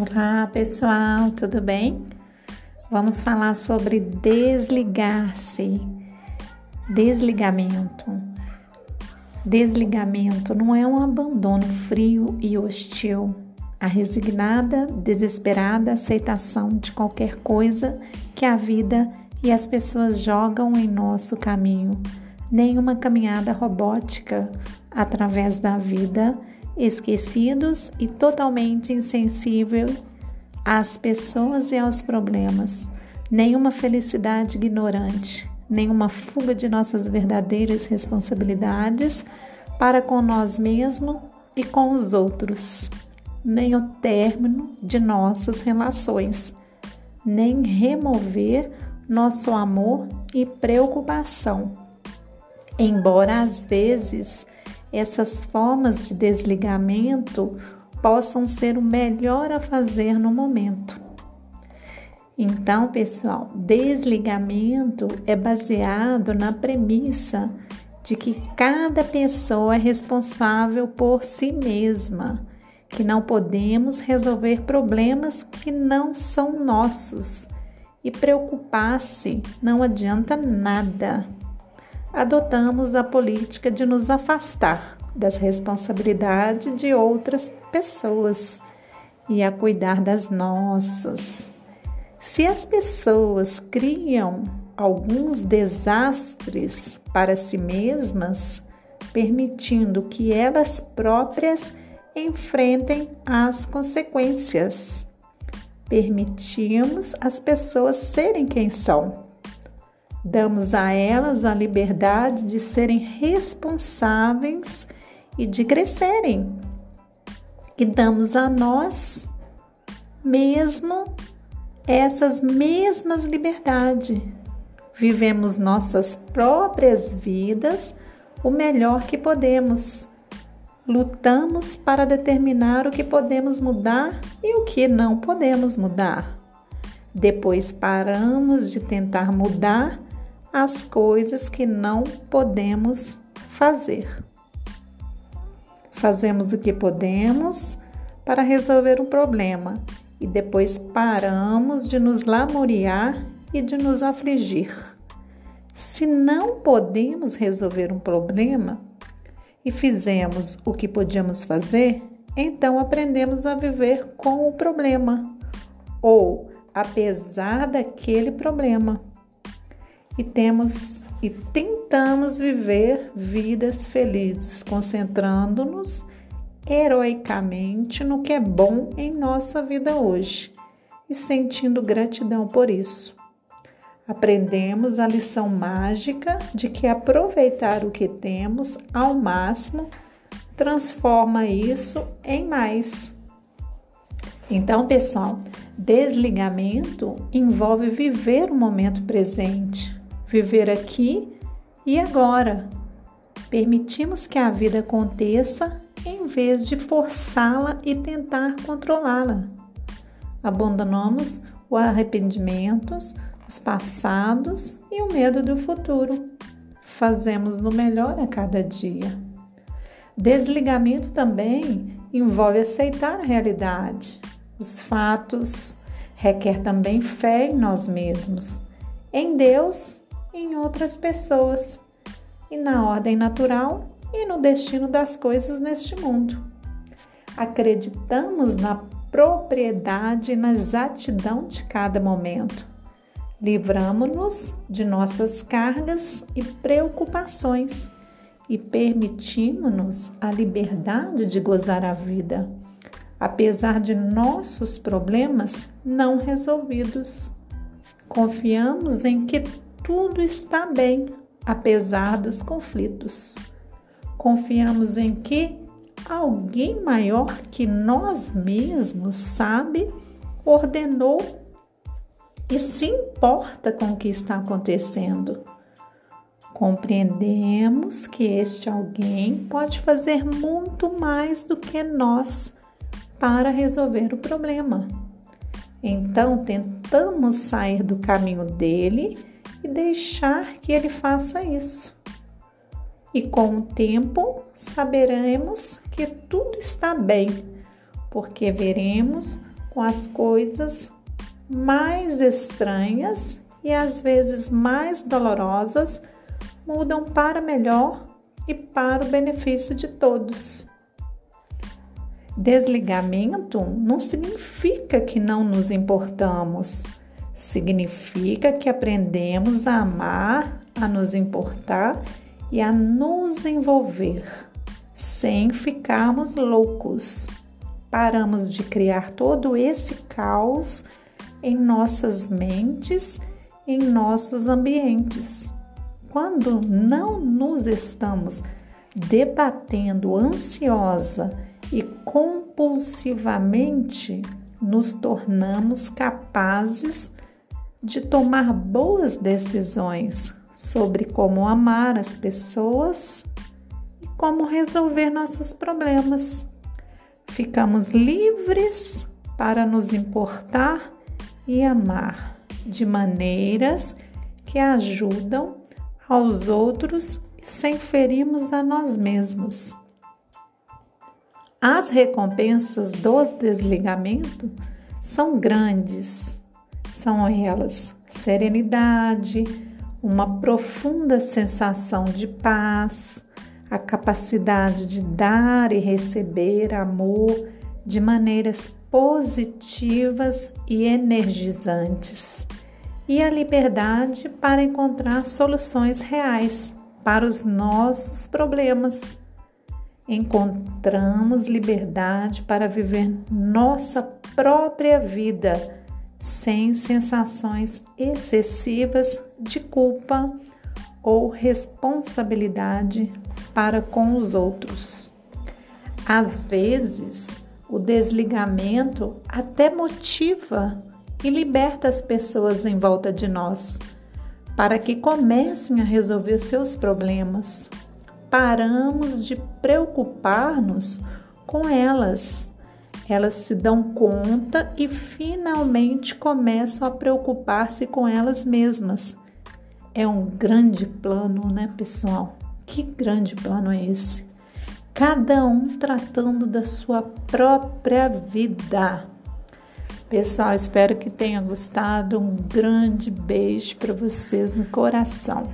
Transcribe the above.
Olá pessoal, tudo bem? Vamos falar sobre desligar-se, desligamento. Desligamento não é um abandono frio e hostil, a resignada, desesperada aceitação de qualquer coisa que a vida e as pessoas jogam em nosso caminho, nem uma caminhada robótica através da vida esquecidos e totalmente insensível às pessoas e aos problemas, nenhuma felicidade ignorante, nenhuma fuga de nossas verdadeiras responsabilidades para com nós mesmos e com os outros, nem o término de nossas relações, nem remover nosso amor e preocupação. Embora às vezes essas formas de desligamento possam ser o melhor a fazer no momento. Então, pessoal, desligamento é baseado na premissa de que cada pessoa é responsável por si mesma, que não podemos resolver problemas que não são nossos e preocupar-se não adianta nada adotamos a política de nos afastar das responsabilidades de outras pessoas e a cuidar das nossas. Se as pessoas criam alguns desastres para si mesmas, permitindo que elas próprias enfrentem as consequências. Permitimos as pessoas serem quem são Damos a elas a liberdade de serem responsáveis e de crescerem. E damos a nós mesmo essas mesmas liberdades. Vivemos nossas próprias vidas o melhor que podemos. Lutamos para determinar o que podemos mudar e o que não podemos mudar. Depois paramos de tentar mudar as coisas que não podemos fazer. Fazemos o que podemos para resolver um problema e depois paramos de nos lamuriar e de nos afligir. Se não podemos resolver um problema e fizemos o que podíamos fazer, então aprendemos a viver com o problema ou apesar daquele problema e temos e tentamos viver vidas felizes, concentrando-nos heroicamente no que é bom em nossa vida hoje e sentindo gratidão por isso. Aprendemos a lição mágica de que aproveitar o que temos ao máximo transforma isso em mais. Então, pessoal, desligamento envolve viver o momento presente, viver aqui e agora. Permitimos que a vida aconteça em vez de forçá-la e tentar controlá-la. Abandonamos os arrependimentos, os passados e o medo do futuro. Fazemos o melhor a cada dia. Desligamento também envolve aceitar a realidade, os fatos, requer também fé em nós mesmos, em Deus em outras pessoas e na ordem natural e no destino das coisas neste mundo. Acreditamos na propriedade e na exatidão de cada momento. Livramos-nos de nossas cargas e preocupações e permitimos-nos a liberdade de gozar a vida, apesar de nossos problemas não resolvidos. Confiamos em que tudo está bem, apesar dos conflitos. Confiamos em que alguém maior que nós mesmos sabe, ordenou e se importa com o que está acontecendo. Compreendemos que este alguém pode fazer muito mais do que nós para resolver o problema. Então, tentamos sair do caminho dele e deixar que ele faça isso. E com o tempo saberemos que tudo está bem, porque veremos com as coisas mais estranhas e às vezes mais dolorosas mudam para melhor e para o benefício de todos. Desligamento não significa que não nos importamos, significa que aprendemos a amar, a nos importar e a nos envolver, sem ficarmos loucos. Paramos de criar todo esse caos em nossas mentes, em nossos ambientes. Quando não nos estamos debatendo ansiosa e compulsivamente, nos tornamos capazes de tomar boas decisões sobre como amar as pessoas e como resolver nossos problemas. Ficamos livres para nos importar e amar de maneiras que ajudam aos outros e sem ferirmos a nós mesmos. As recompensas dos desligamentos são grandes. São elas serenidade, uma profunda sensação de paz, a capacidade de dar e receber amor de maneiras positivas e energizantes, e a liberdade para encontrar soluções reais para os nossos problemas. Encontramos liberdade para viver nossa própria vida sem sensações excessivas de culpa ou responsabilidade para com os outros. Às vezes, o desligamento até motiva e liberta as pessoas em volta de nós para que comecem a resolver seus problemas. Paramos de preocupar-nos com elas. Elas se dão conta e finalmente começam a preocupar-se com elas mesmas. É um grande plano, né, pessoal? Que grande plano é esse? Cada um tratando da sua própria vida. Pessoal, espero que tenha gostado. Um grande beijo para vocês no coração.